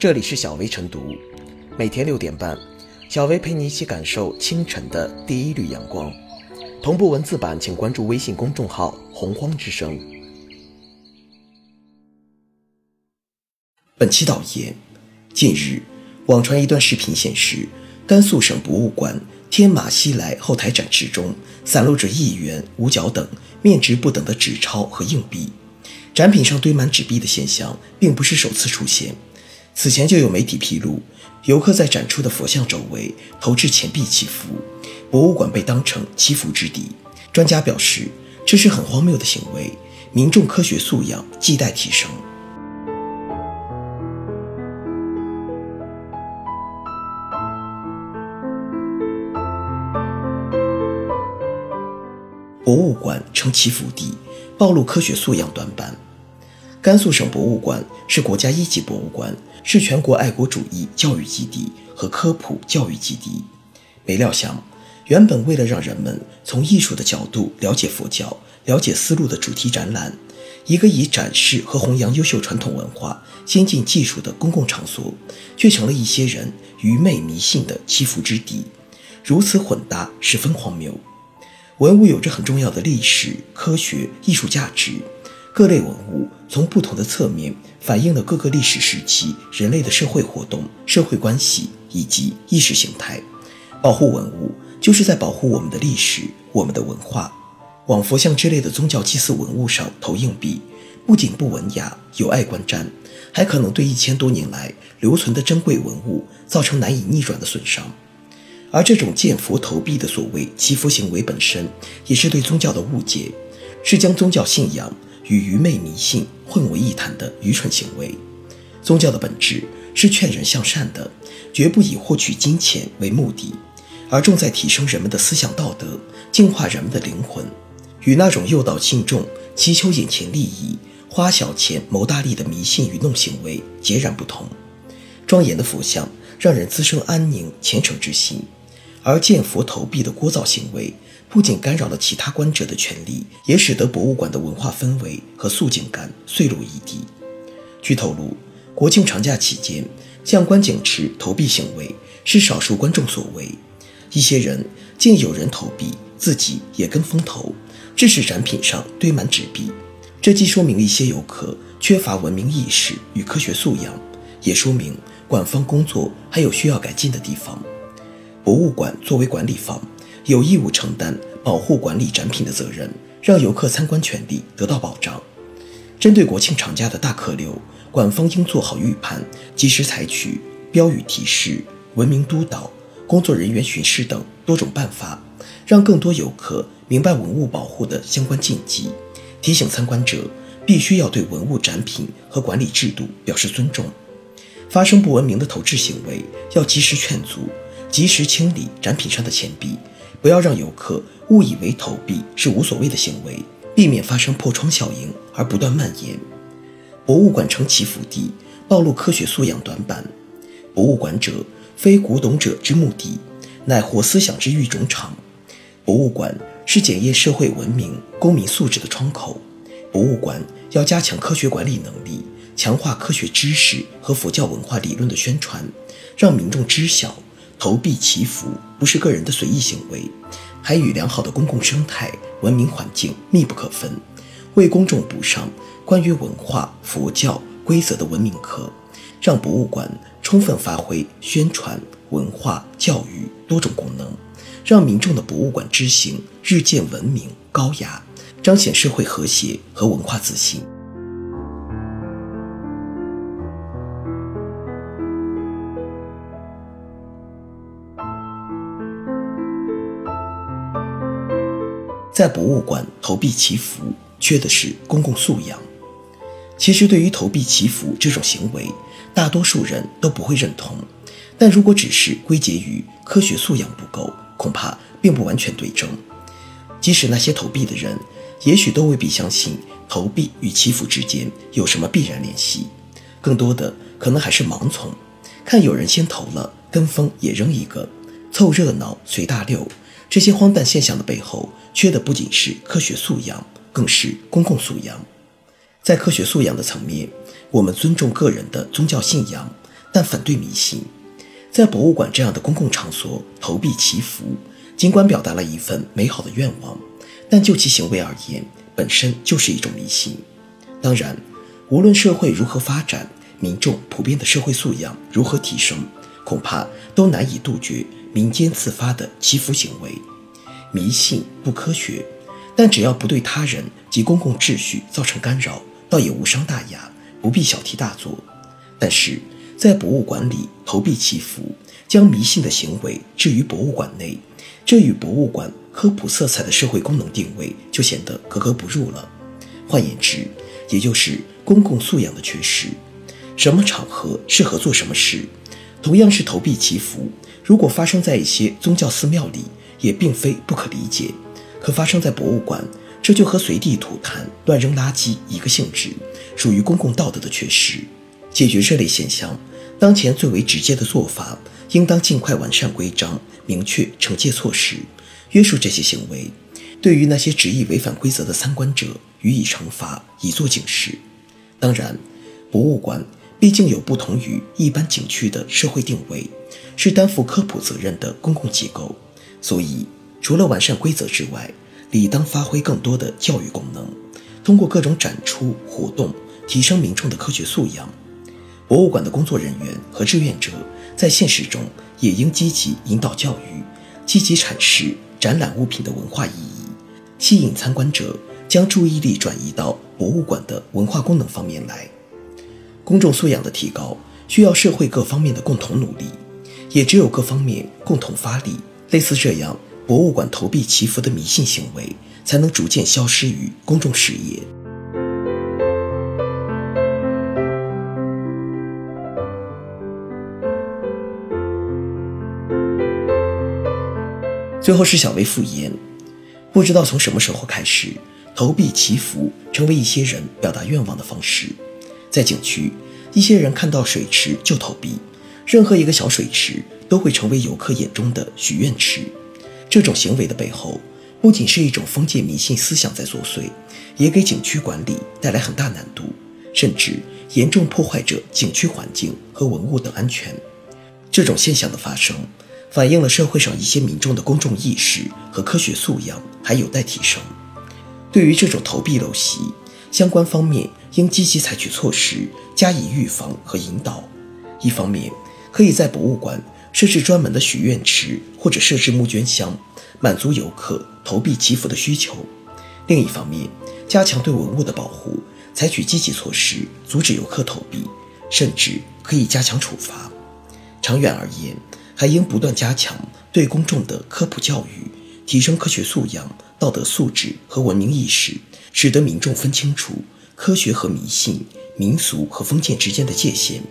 这里是小薇晨读，每天六点半，小薇陪你一起感受清晨的第一缕阳光。同步文字版，请关注微信公众号“洪荒之声”。本期导言：近日，网传一段视频显示，甘肃省博物馆天马西来后台展示中，散落着一元、五角等面值不等的纸钞和硬币。展品上堆满纸币的现象，并不是首次出现。此前就有媒体披露，游客在展出的佛像周围投掷钱币祈福，博物馆被当成祈福之地。专家表示，这是很荒谬的行为，民众科学素养亟待提升。博物馆成祈福地，暴露科学素养短板。甘肃省博物馆是国家一级博物馆，是全国爱国主义教育基地和科普教育基地。没料想，原本为了让人们从艺术的角度了解佛教、了解丝路的主题展览，一个以展示和弘扬优秀传统文化、先进技术的公共场所，却成了一些人愚昧迷信的祈福之地。如此混搭，十分荒谬。文物有着很重要的历史、科学、艺术价值。各类文物从不同的侧面反映了各个历史时期人类的社会活动、社会关系以及意识形态。保护文物就是在保护我们的历史、我们的文化。往佛像之类的宗教祭祀文物上投硬币，不仅不文雅、有碍观瞻，还可能对一千多年来留存的珍贵文物造成难以逆转的损伤。而这种见佛投币的所谓祈福行为本身，也是对宗教的误解，是将宗教信仰与愚昧迷信混为一谈的愚蠢行为。宗教的本质是劝人向善的，绝不以获取金钱为目的，而重在提升人们的思想道德，净化人们的灵魂，与那种诱导信众祈求眼前利益、花小钱谋大利的迷信愚弄行为截然不同。庄严的佛像让人滋生安宁虔诚之心。而见佛投币的聒噪行为，不仅干扰了其他观者的权利，也使得博物馆的文化氛围和肃静感碎落一地。据透露，国庆长假期间，将观景池投币行为是少数观众所为，一些人见有人投币，自己也跟风投，致使展品上堆满纸币。这既说明一些游客缺乏文明意识与科学素养，也说明馆方工作还有需要改进的地方。博物馆作为管理方，有义务承担保护管理展品的责任，让游客参观权利得到保障。针对国庆长假的大客流，馆方应做好预判，及时采取标语提示、文明督导、工作人员巡视等多种办法，让更多游客明白文物保护的相关禁忌，提醒参观者必须要对文物展品和管理制度表示尊重。发生不文明的投掷行为，要及时劝阻。及时清理展品上的钱币，不要让游客误以为投币是无所谓的行为，避免发生破窗效应而不断蔓延。博物馆成祈福地，暴露科学素养短板。博物馆者，非古董者之目的，乃活思想之育种场。博物馆是检验社会文明、公民素质的窗口。博物馆要加强科学管理能力，强化科学知识和佛教文化理论的宣传，让民众知晓。投币祈福不是个人的随意行为，还与良好的公共生态、文明环境密不可分。为公众补上关于文化、佛教规则的文明课，让博物馆充分发挥宣传、文化、教育多种功能，让民众的博物馆之行日渐文明高雅，彰显社会和谐和文化自信。在博物馆投币祈福，缺的是公共素养。其实，对于投币祈福这种行为，大多数人都不会认同。但如果只是归结于科学素养不够，恐怕并不完全对症。即使那些投币的人，也许都未必相信投币与祈福之间有什么必然联系，更多的可能还是盲从，看有人先投了，跟风也扔一个，凑热闹随大溜。这些荒诞现象的背后，缺的不仅是科学素养，更是公共素养。在科学素养的层面，我们尊重个人的宗教信仰，但反对迷信。在博物馆这样的公共场所投币祈福，尽管表达了一份美好的愿望，但就其行为而言，本身就是一种迷信。当然，无论社会如何发展，民众普遍的社会素养如何提升，恐怕都难以杜绝民间自发的祈福行为。迷信不科学，但只要不对他人及公共秩序造成干扰，倒也无伤大雅，不必小题大做。但是在博物馆里投币祈福，将迷信的行为置于博物馆内，这与博物馆科普色彩的社会功能定位就显得格格不入了。换言之，也就是公共素养的缺失。什么场合适合做什么事，同样是投币祈福，如果发生在一些宗教寺庙里，也并非不可理解。可发生在博物馆，这就和随地吐痰、乱扔垃圾一个性质，属于公共道德的缺失。解决这类现象，当前最为直接的做法，应当尽快完善规章，明确惩戒措施，约束这些行为。对于那些执意违反规则的参观者，予以惩罚，以作警示。当然，博物馆。毕竟有不同于一般景区的社会定位，是担负科普责任的公共机构，所以除了完善规则之外，理当发挥更多的教育功能，通过各种展出活动提升民众的科学素养。博物馆的工作人员和志愿者在现实中也应积极引导教育，积极阐释展览物品的文化意义，吸引参观者将注意力转移到博物馆的文化功能方面来。公众素养的提高需要社会各方面的共同努力，也只有各方面共同发力，类似这样博物馆投币祈福的迷信行为，才能逐渐消失于公众视野。最后是小薇复言，不知道从什么时候开始，投币祈福成为一些人表达愿望的方式。在景区，一些人看到水池就投币，任何一个小水池都会成为游客眼中的许愿池。这种行为的背后，不仅是一种封建迷信思想在作祟，也给景区管理带来很大难度，甚至严重破坏着景区环境和文物等安全。这种现象的发生，反映了社会上一些民众的公众意识和科学素养还有待提升。对于这种投币陋习，相关方面应积极采取措施加以预防和引导。一方面，可以在博物馆设置专门的许愿池或者设置募捐箱，满足游客投币祈福的需求；另一方面，加强对文物的保护，采取积极措施阻止游客投币，甚至可以加强处罚。长远而言，还应不断加强对公众的科普教育，提升科学素养、道德素质和文明意识。使得民众分清楚科学和迷信、民俗和封建之间的界限。